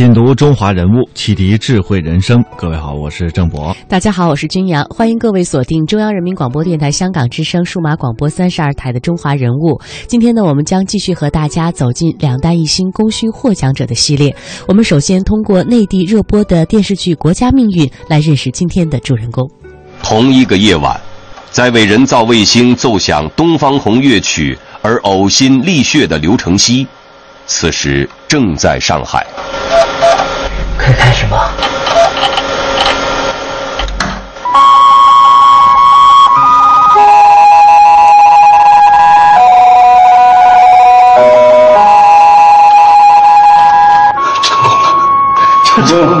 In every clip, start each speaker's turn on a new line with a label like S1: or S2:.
S1: 品读中华人物，启迪智慧人生。各位好，我是郑博。
S2: 大家好，我是君阳。欢迎各位锁定中央人民广播电台香港之声数码广播三十二台的《中华人物》。今天呢，我们将继续和大家走进两弹一星功勋获奖者的系列。我们首先通过内地热播的电视剧《国家命运》来认识今天的主人公。
S3: 同一个夜晚，在为人造卫星奏响《东方红》乐曲而呕心沥血的刘承熙，此时正在上海。
S4: 可以开始吗？
S5: 成功了，成功了，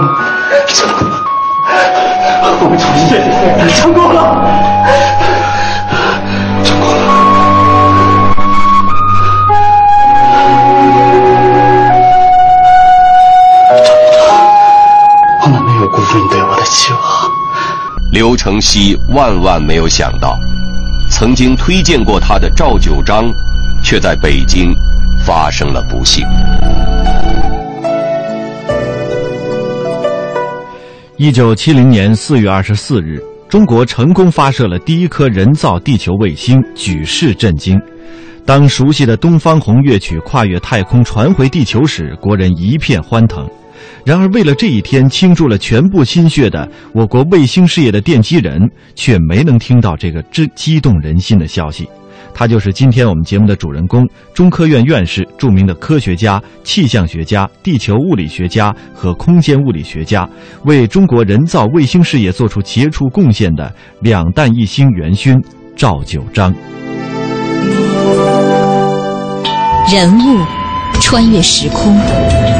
S3: 刘承熙万万没有想到，曾经推荐过他的赵九章，却在北京发生了不幸。
S1: 一九七零年四月二十四日，中国成功发射了第一颗人造地球卫星，举世震惊。当熟悉的《东方红》乐曲跨越太空传回地球时，国人一片欢腾。然而，为了这一天倾注了全部心血的我国卫星事业的奠基人，却没能听到这个之激动人心的消息。他就是今天我们节目的主人公——中科院院士、著名的科学家、气象学家、地球物理学家和空间物理学家，为中国人造卫星事业做出杰出贡献的两弹一星元勋赵九章。
S6: 人物穿越时空。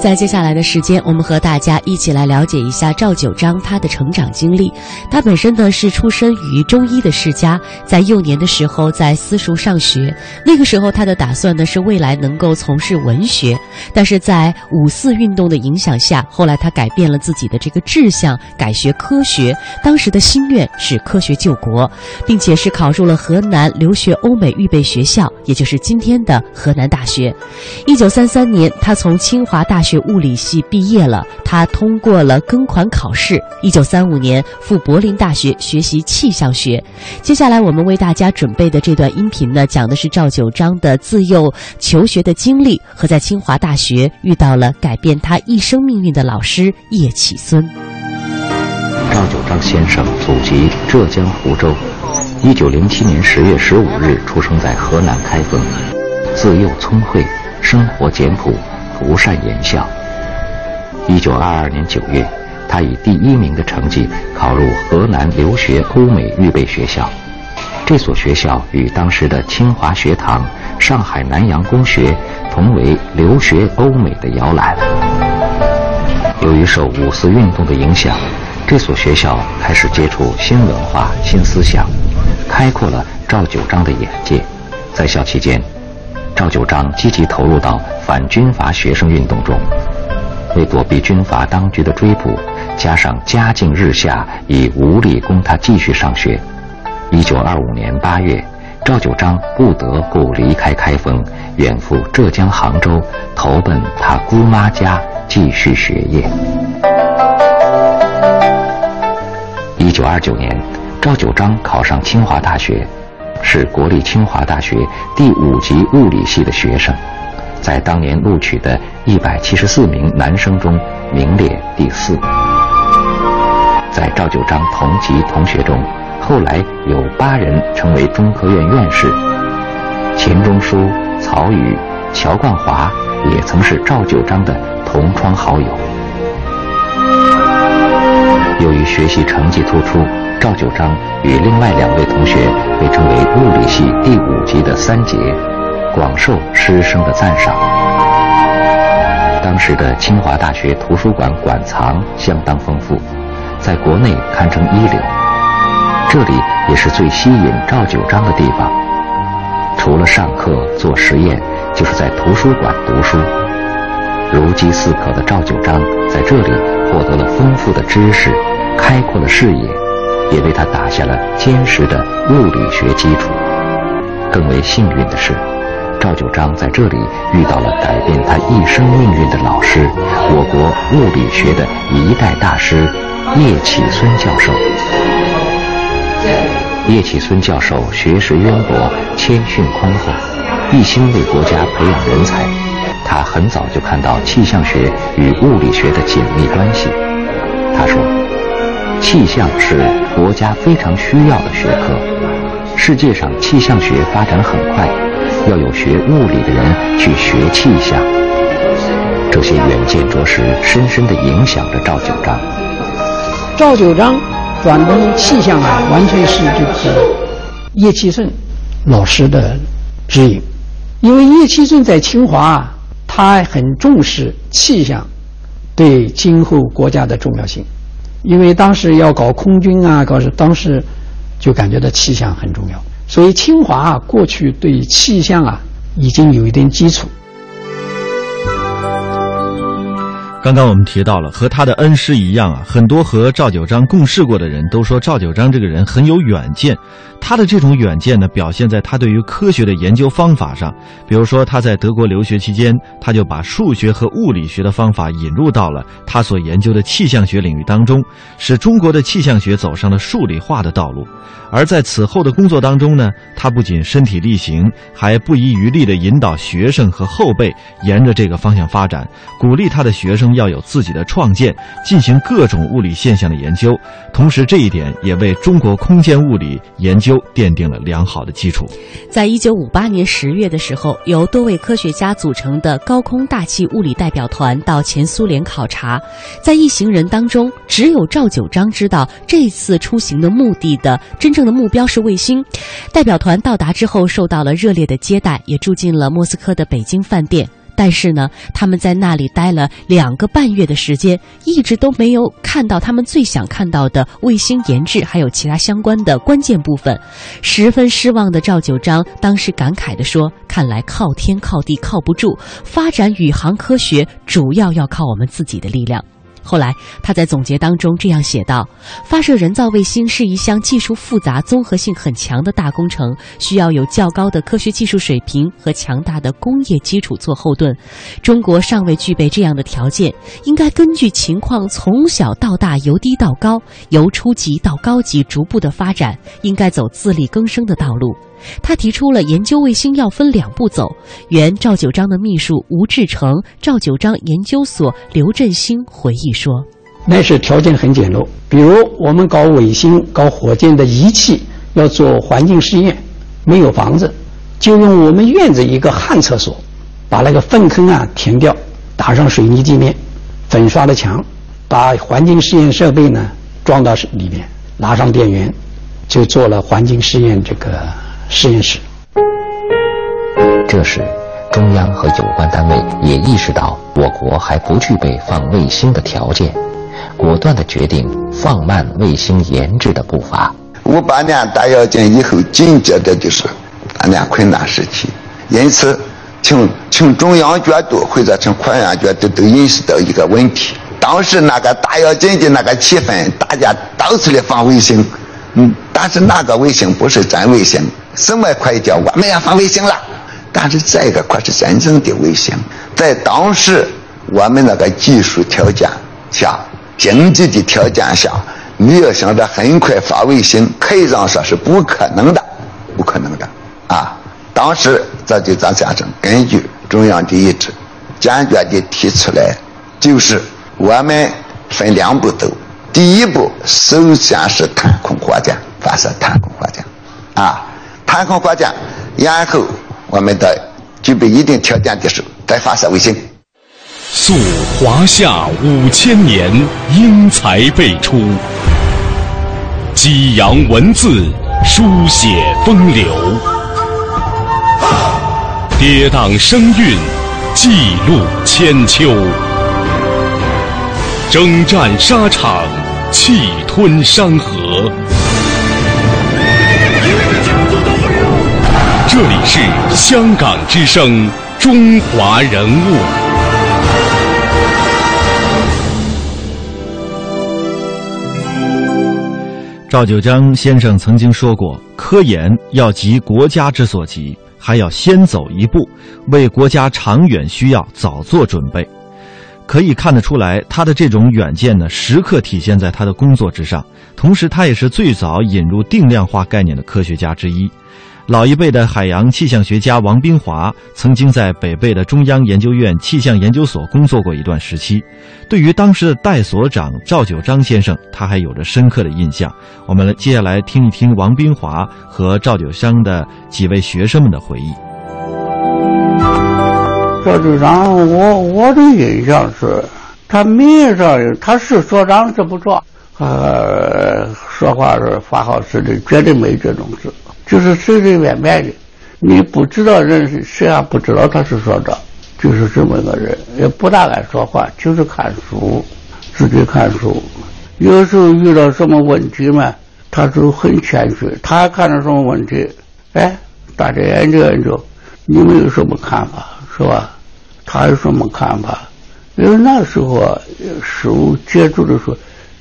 S2: 在接下来的时间，我们和大家一起来了解一下赵九章他的成长经历。他本身呢是出身于中医的世家，在幼年的时候在私塾上学。那个时候他的打算呢是未来能够从事文学，但是在五四运动的影响下，后来他改变了自己的这个志向，改学科学。当时的心愿是科学救国，并且是考入了河南留学欧美预备学校，也就是今天的河南大学。一九三三年，他从清华大学。学物理系毕业了，他通过了庚款考试。一九三五年赴柏林大学学习气象学。接下来我们为大家准备的这段音频呢，讲的是赵九章的自幼求学的经历和在清华大学遇到了改变他一生命运的老师叶启孙。
S7: 赵九章先生祖籍浙江湖州，一九零七年十月十五日出生在河南开封，自幼聪慧，生活简朴。不善言笑。一九二二年九月，他以第一名的成绩考入河南留学欧美预备学校。这所学校与当时的清华学堂、上海南洋公学同为留学欧美的摇篮。由于受五四运动的影响，这所学校开始接触新文化、新思想，开阔了赵九章的眼界。在校期间，赵九章积极投入到反军阀学生运动中，为躲避军阀当局的追捕，加上家境日下，已无力供他继续上学。一九二五年八月，赵九章不得不离开开封，远赴浙江杭州，投奔他姑妈家继续学业。一九二九年，赵九章考上清华大学。是国立清华大学第五级物理系的学生，在当年录取的一百七十四名男生中名列第四。在赵九章同级同学中，后来有八人成为中科院院士。钱钟书、曹禺、乔冠华也曾是赵九章的同窗好友。由于学习成绩突出，赵九章与另外两位同学被称为物理系第五级的三杰，广受师生的赞赏。当时的清华大学图书馆馆藏相当丰富，在国内堪称一流。这里也是最吸引赵九章的地方。除了上课做实验，就是在图书馆读书。如饥似渴的赵九章在这里获得了丰富的知识，开阔了视野，也为他打下了坚实的物理学基础。更为幸运的是，赵九章在这里遇到了改变他一生命运的老师，我国物理学的一代大师叶企孙教授。叶企孙教授学识渊博，谦逊宽厚，一心为国家培养人才。他很早就看到气象学与物理学的紧密关系。他说：“气象是国家非常需要的学科。世界上气象学发展很快，要有学物理的人去学气象。”这些远见着实深深地影响着赵九章。
S8: 赵九章。转攻气象啊，完全是这个叶企顺老师的指引。因为叶企顺在清华，他很重视气象对今后国家的重要性。因为当时要搞空军啊，搞是当时就感觉到气象很重要，所以清华啊，过去对气象啊已经有一定基础。
S1: 刚刚我们提到了，和他的恩师一样啊，很多和赵九章共事过的人都说赵九章这个人很有远见。他的这种远见呢，表现在他对于科学的研究方法上。比如说，他在德国留学期间，他就把数学和物理学的方法引入到了他所研究的气象学领域当中，使中国的气象学走上了数理化的道路。而在此后的工作当中呢，他不仅身体力行，还不遗余力地引导学生和后辈沿着这个方向发展，鼓励他的学生要有自己的创建，进行各种物理现象的研究。同时，这一点也为中国空间物理研究奠定了良好的基础。
S2: 在一九五八年十月的时候，由多位科学家组成的高空大气物理代表团到前苏联考察，在一行人当中，只有赵九章知道这次出行的目的的真正。的目标是卫星。代表团到达之后，受到了热烈的接待，也住进了莫斯科的北京饭店。但是呢，他们在那里待了两个半月的时间，一直都没有看到他们最想看到的卫星研制，还有其他相关的关键部分。十分失望的赵九章当时感慨地说：“看来靠天靠地靠不住，发展宇航科学主要要靠我们自己的力量。”后来，他在总结当中这样写道：“发射人造卫星是一项技术复杂、综合性很强的大工程，需要有较高的科学技术水平和强大的工业基础做后盾。中国尚未具备这样的条件，应该根据情况从小到大、由低到高、由初级到高级逐步的发展，应该走自力更生的道路。”他提出了研究卫星要分两步走。原赵九章的秘书吴志成、赵九章研究所刘振兴回忆说：“
S8: 那时条件很简陋，比如我们搞卫星、搞火箭的仪器要做环境试验，没有房子，就用我们院子一个旱厕所，把那个粪坑啊填掉，打上水泥地面，粉刷的墙，把环境试验设备呢装到里面，拉上电源，就做了环境试验这个。”实验室。
S7: 这时，中央和有关单位也意识到我国还不具备放卫星的条件，果断的决定放慢卫星研制的步伐。
S9: 五八年大跃进以后，紧接着就是大年困难时期，因此，从从中央角度或者从科研角度都意识到一个问题：当时那个大跃进的那个气氛，大家到处的放卫星，嗯，但是那个卫星不是真卫星。什么可以叫我们要放卫星了？但是这个可是真正的卫星，在当时我们那个技术条件下、经济的条件下，你要想着很快发卫星，可以上说是不可能的，不可能的啊！当时这就咱先生根据中央的意志，坚决地提出来，就是我们分两步走。第一步，首先是探空火箭，发射太空火箭，啊，太空火箭，然后我们的具备一定条件的时候再发射卫星。
S10: 溯华夏五千年，英才辈出，激扬文字，书写风流，跌宕声韵，记录千秋，征战沙场，气吞山河。这里是香港之声，中华人物。
S1: 赵九章先生曾经说过：“科研要急国家之所急，还要先走一步，为国家长远需要早做准备。”可以看得出来，他的这种远见呢，时刻体现在他的工作之上。同时，他也是最早引入定量化概念的科学家之一。老一辈的海洋气象学家王冰华曾经在北碚的中央研究院气象研究所工作过一段时期，对于当时的代所长赵九章先生，他还有着深刻的印象。我们来接下来听一听王冰华和赵九章的几位学生们的回忆。
S11: 赵局长，我我的印象是，他名上他是所长是不错，呃，说话是发号施令，绝对没这种事。就是随随便便的，你不知道人谁还不知道他是所长，就是这么一个人，也不大爱说话，就是看书，自己看书。有时候遇到什么问题嘛，他就很谦虚。他看到什么问题，哎，大家研究研究，你们有什么看法，是吧？他有什么看法？因为那时候啊书接触的时候，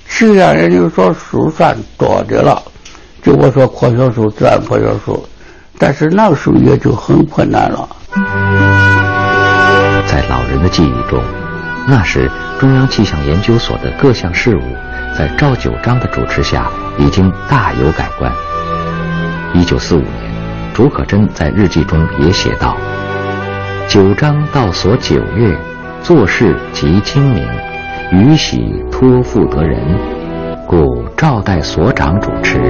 S11: 气象研究所书算多的了。就我说科学书、自然科学书，但是那个时候也就很困难了。
S7: 在老人的记忆中，那时中央气象研究所的各项事务，在赵九章的主持下已经大有改观。一九四五年，竺可桢在日记中也写道：“九章到所九月，做事极精明，余喜托付得人。”故赵代所长主持，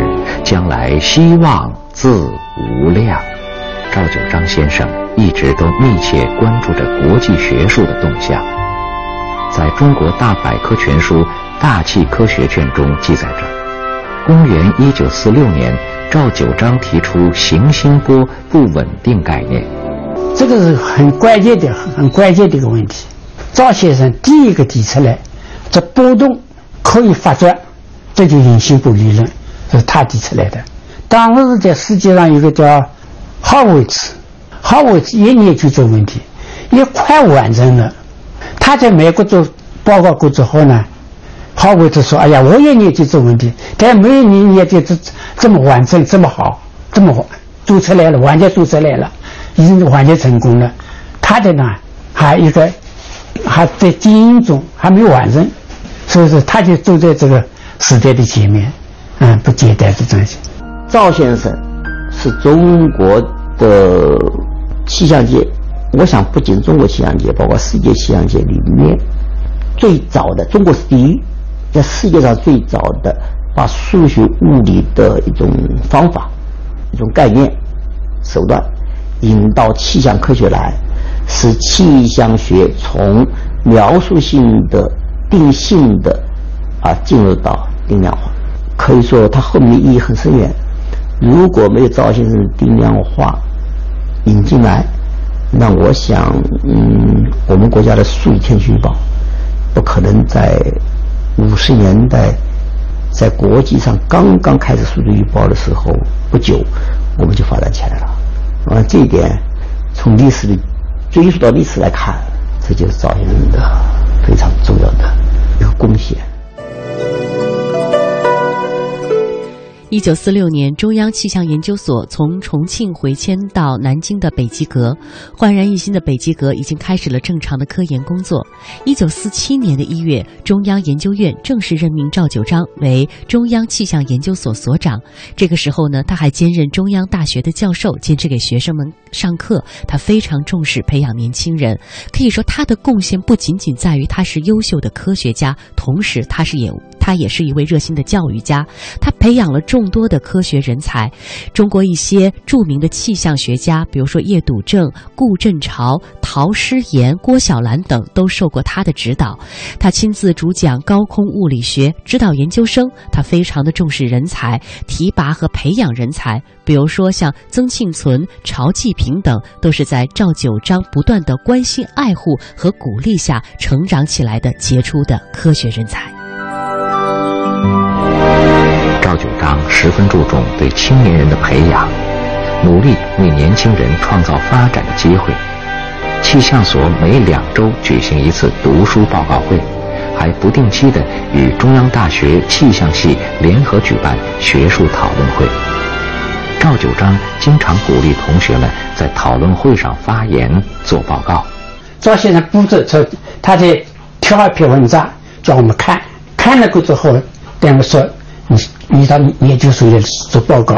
S7: 将来希望自无量。赵九章先生一直都密切关注着国际学术的动向。在中国大百科全书《大气科学卷》中记载着，公元一九四六年，赵九章提出行星波不稳定概念。
S8: 这个是很关键的、很关键的一个问题。赵先生第一个提出来，这波动可以发转。这就引星波理论是他提出来的。当时在世界上有个叫哈维茨，哈维茨也研究这个问题，也快完成了。他在美国做报告过之后呢，哈维茨说：“哎呀，我也研究这个问题，但没有你研究这这么完整、这么好、这么做出来了，完全做出来了，已经完全成功了。他的呢，还一个还在经营中，还没有完成，所以说他就走在这个。”时代的前面，嗯，不简单的东西。
S4: 赵先生是中国的气象界，我想不仅中国气象界，包括世界气象界里面最早的，中国是第一，在世界上最早的把数学物理的一种方法、一种概念、手段引到气象科学来，使气象学从描述性的、定性的啊进入到。定量化可以说，它后面的意义很深远。如果没有赵先生的定量化引进来，那我想，嗯，我们国家的数以千计预报不可能在五十年代在国际上刚刚开始数据预报的时候不久，我们就发展起来了。啊，这一点从历史的追溯到历史来看，这就是赵先生的非常重要的一个贡献。
S2: 一九四六年，中央气象研究所从重庆回迁到南京的北极阁，焕然一新的北极阁已经开始了正常的科研工作。一九四七年的一月，中央研究院正式任命赵九章为中央气象研究所所长。这个时候呢，他还兼任中央大学的教授，坚持给学生们上课。他非常重视培养年轻人，可以说他的贡献不仅仅在于他是优秀的科学家，同时他是也。他也是一位热心的教育家，他培养了众多的科学人才。中国一些著名的气象学家，比如说叶笃正、顾振潮、陶诗岩、郭小兰等，都受过他的指导。他亲自主讲高空物理学，指导研究生。他非常的重视人才提拔和培养人才，比如说像曾庆存、曹继平等，都是在赵九章不断的关心、爱护和鼓励下成长起来的杰出的科学人才。
S7: 赵九章十分注重对青年人的培养，努力为年轻人创造发展的机会。气象所每两周举行一次读书报告会，还不定期的与中央大学气象系联合举办学术讨论会。赵九章经常鼓励同学们在讨论会上发言做报告。
S8: 赵先生布置出，他在挑一篇文章叫我们看，看了过之后，跟我们说：“你你到研究所里做报告。”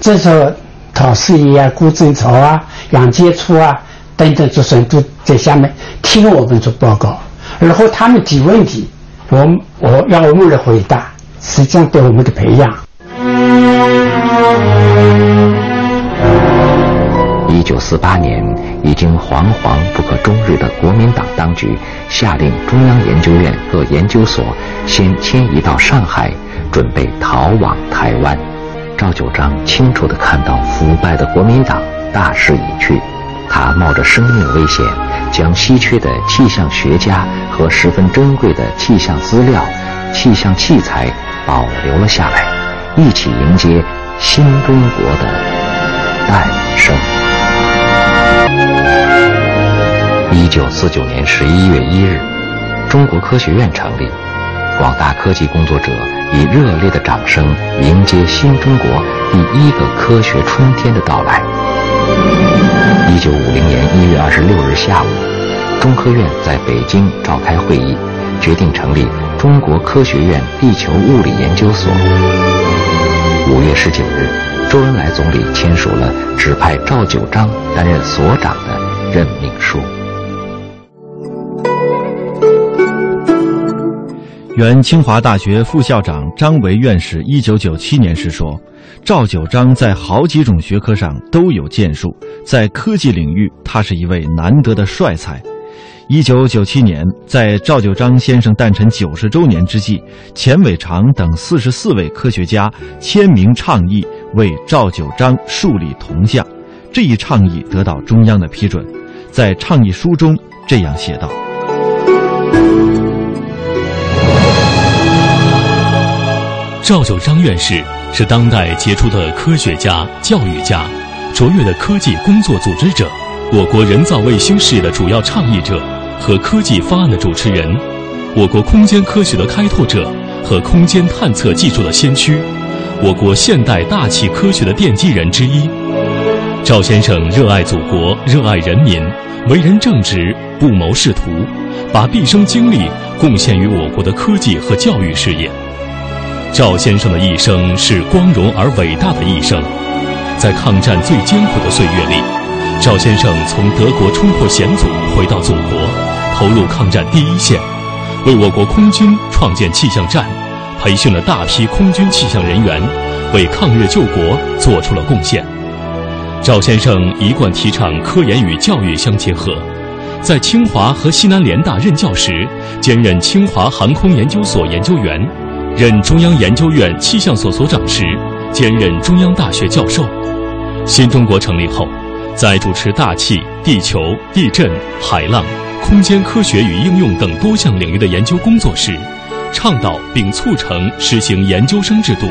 S8: 这时候，陶思怡啊、顾振潮啊、杨杰初啊等等这些都在下面听我们做报告，然后他们提问题，我我让我们来回答，实际上对我们的培养。
S7: 一九四八年，已经惶惶不可终日的国民党当局下令中央研究院各研究所先迁移到上海，准备逃往台湾。赵九章清楚地看到腐败的国民党大势已去，他冒着生命危险，将稀缺的气象学家和十分珍贵的气象资料、气象器材保留了下来，一起迎接新中国的诞生。一九四九年十一月一日，中国科学院成立，广大科技工作者以热烈的掌声迎接新中国第一个科学春天的到来。一九五零年一月二十六日下午，中科院在北京召开会议，决定成立中国科学院地球物理研究所。五月十九日，周恩来总理签署了指派赵九章担任所长的任命书。
S1: 原清华大学副校长张维院士一九九七年时说：“赵九章在好几种学科上都有建树，在科技领域，他是一位难得的帅才。”一九九七年，在赵九章先生诞辰九十周年之际，钱伟长等四十四位科学家签名倡议为赵九章树立铜像。这一倡议得到中央的批准，在倡议书中这样写道。
S12: 赵九章院士是当代杰出的科学家、教育家，卓越的科技工作组织者，我国人造卫星事业的主要倡议者和科技方案的主持人，我国空间科学的开拓者和空间探测技术的先驱，我国现代大气科学的奠基人之一。赵先生热爱祖国，热爱人民，为人正直，不谋仕途，把毕生精力贡献于我国的科技和教育事业。赵先生的一生是光荣而伟大的一生，在抗战最艰苦的岁月里，赵先生从德国冲破险阻回到祖国，投入抗战第一线，为我国空军创建气象站，培训了大批空军气象人员，为抗日救国做出了贡献。赵先生一贯提倡科研与教育相结合，在清华和西南联大任教时，兼任清华航空研究所研究员。任中央研究院气象所所长时，兼任中央大学教授。新中国成立后，在主持大气、地球、地震、海浪、空间科学与应用等多项领域的研究工作时，倡导并促成实行研究生制度。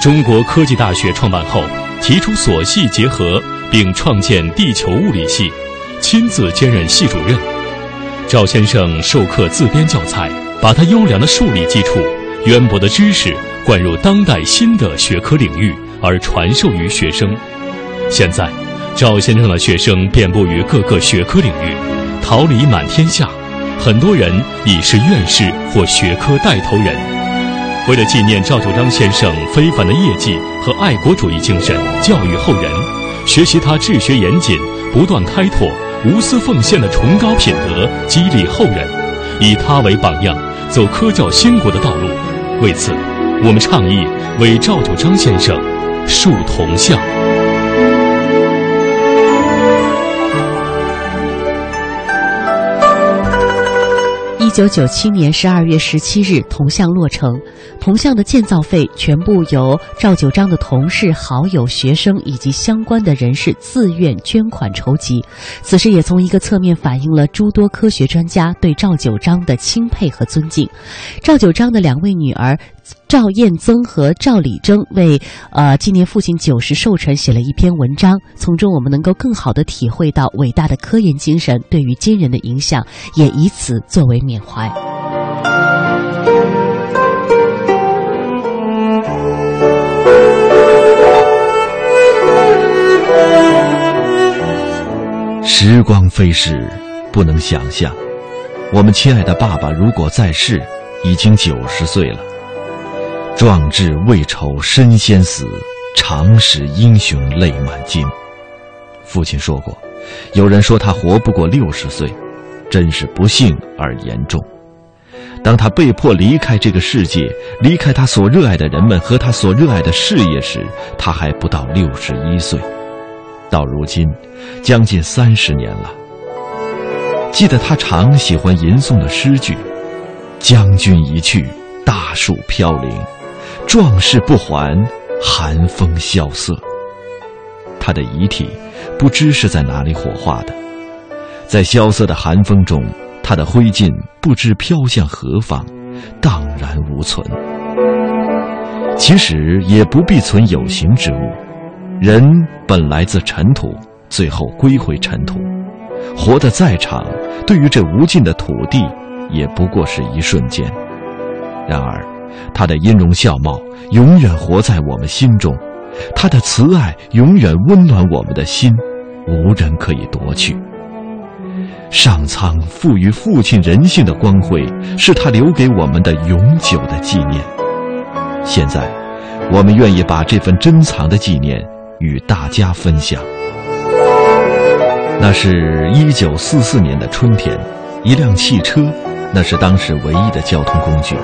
S12: 中国科技大学创办后，提出所系结合，并创建地球物理系，亲自兼任系主任。赵先生授课自编教材，把他优良的数理基础。渊博的知识灌入当代新的学科领域，而传授于学生。现在，赵先生的学生遍布于各个学科领域，桃李满天下，很多人已是院士或学科带头人。为了纪念赵九章先生非凡的业绩和爱国主义精神，教育后人，学习他治学严谨、不断开拓、无私奉献的崇高品德，激励后人，以他为榜样，走科教兴国的道路。为此，我们倡议为赵九章先生树铜像。
S2: 九九七年十二月十七日，铜像落成。铜像的建造费全部由赵九章的同事、好友、学生以及相关的人士自愿捐款筹集。此事也从一个侧面反映了诸多科学专家对赵九章的钦佩和尊敬。赵九章的两位女儿。赵彦增和赵礼征为呃纪念父亲九十寿辰写了一篇文章，从中我们能够更好的体会到伟大的科研精神对于今人的影响，也以此作为缅怀。
S1: 时光飞逝，不能想象，我们亲爱的爸爸如果在世，已经九十岁了。壮志未酬身先死，常使英雄泪满襟。父亲说过，有人说他活不过六十岁，真是不幸而严重。当他被迫离开这个世界，离开他所热爱的人们和他所热爱的事业时，他还不到六十一岁。到如今，将近三十年了。记得他常喜欢吟诵的诗句：“将军一去，大树飘零。”壮士不还，寒风萧瑟。他的遗体不知是在哪里火化的，在萧瑟的寒风中，他的灰烬不知飘向何方，荡然无存。其实也不必存有形之物，人本来自尘土，最后归回尘土。活得再长，对于这无尽的土地，也不过是一瞬间。然而。他的音容笑貌永远活在我们心中，他的慈爱永远温暖我们的心，无人可以夺去。上苍赋予父亲人性的光辉，是他留给我们的永久的纪念。现在，我们愿意把这份珍藏的纪念与大家分享。那是一九四四年的春天，一辆汽车，那是当时唯一的交通工具。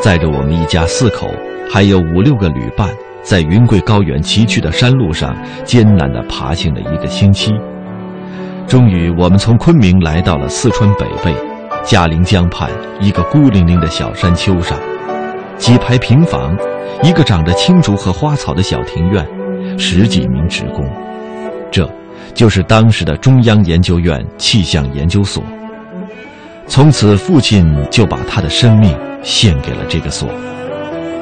S1: 载着我们一家四口，还有五六个旅伴，在云贵高原崎岖的山路上艰难地爬行了一个星期。终于，我们从昆明来到了四川北碚，嘉陵江畔一个孤零零的小山丘上，几排平房，一个长着青竹和花草的小庭院，十几名职工，这，就是当时的中央研究院气象研究所。从此，父亲就把他的生命。献给了这个所，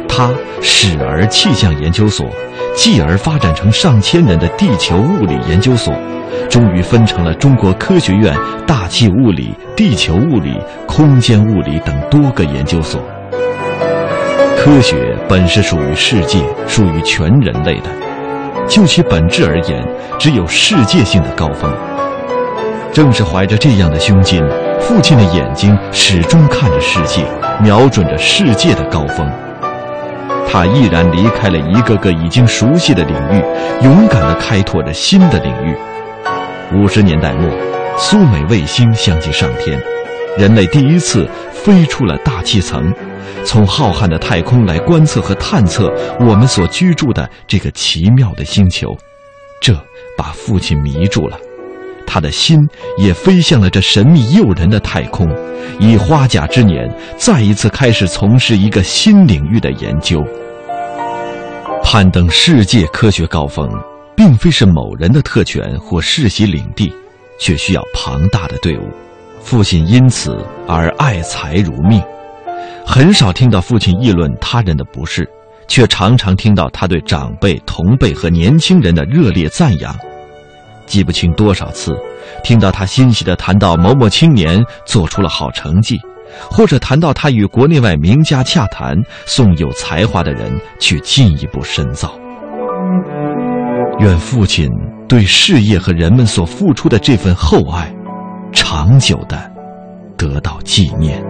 S1: 他始而气象研究所，继而发展成上千人的地球物理研究所，终于分成了中国科学院大气物理、地球物理、空间物理等多个研究所。科学本是属于世界、属于全人类的，就其本质而言，只有世界性的高峰。正是怀着这样的胸襟，父亲的眼睛始终看着世界。瞄准着世界的高峰，他毅然离开了一个个已经熟悉的领域，勇敢地开拓着新的领域。五十年代末，苏美卫星相继上天，人类第一次飞出了大气层，从浩瀚的太空来观测和探测我们所居住的这个奇妙的星球，这把父亲迷住了。他的心也飞向了这神秘诱人的太空，以花甲之年再一次开始从事一个新领域的研究。攀登世界科学高峰，并非是某人的特权或世袭领地，却需要庞大的队伍。父亲因此而爱才如命，很少听到父亲议论他人的不是，却常常听到他对长辈、同辈和年轻人的热烈赞扬。记不清多少次，听到他欣喜地谈到某某青年做出了好成绩，或者谈到他与国内外名家洽谈，送有才华的人去进一步深造。愿父亲对事业和人们所付出的这份厚爱，长久的得到纪念。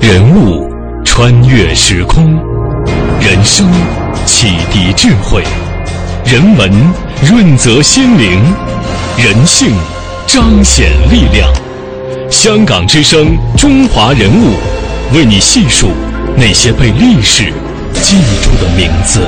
S12: 人物穿越时空，人生。启迪智慧，人文润泽心灵，人性彰显力量。香港之声，中华人物，为你细数那些被历史记住的名字。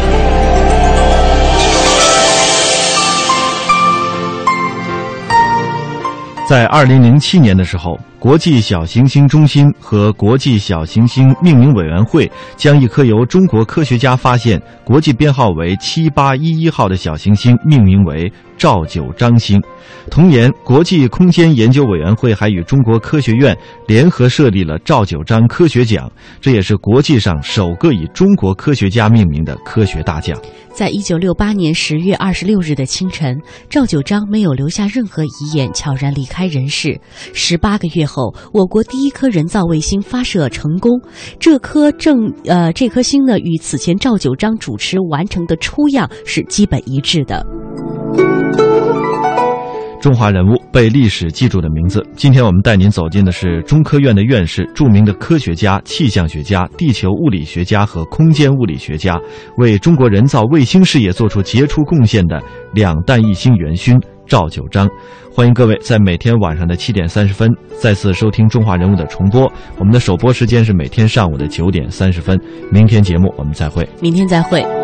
S1: 在二零零七年的时候，国际小行星中心和国际小行星命名委员会将一颗由中国科学家发现、国际编号为七八一一号的小行星命名为赵九章星。同年，国际空间研究委员会还与中国科学院联合设立了赵九章科学奖，这也是国际上首个以中国科学家命名的科学大奖。
S2: 在一九六八年十月二十六日的清晨，赵九章没有留下任何遗言，悄然离开人世。十八个月后，我国第一颗人造卫星发射成功。这颗正呃，这颗星呢，与此前赵九章主持完成的初样是基本一致的。
S1: 中华人物被历史记住的名字。今天我们带您走进的是中科院的院士、著名的科学家、气象学家、地球物理学家和空间物理学家，为中国人造卫星事业做出杰出贡献的两弹一星元勋赵九章。欢迎各位在每天晚上的七点三十分再次收听《中华人物》的重播。我们的首播时间是每天上午的九点三十分。明天节目我们再会。
S2: 明天再会。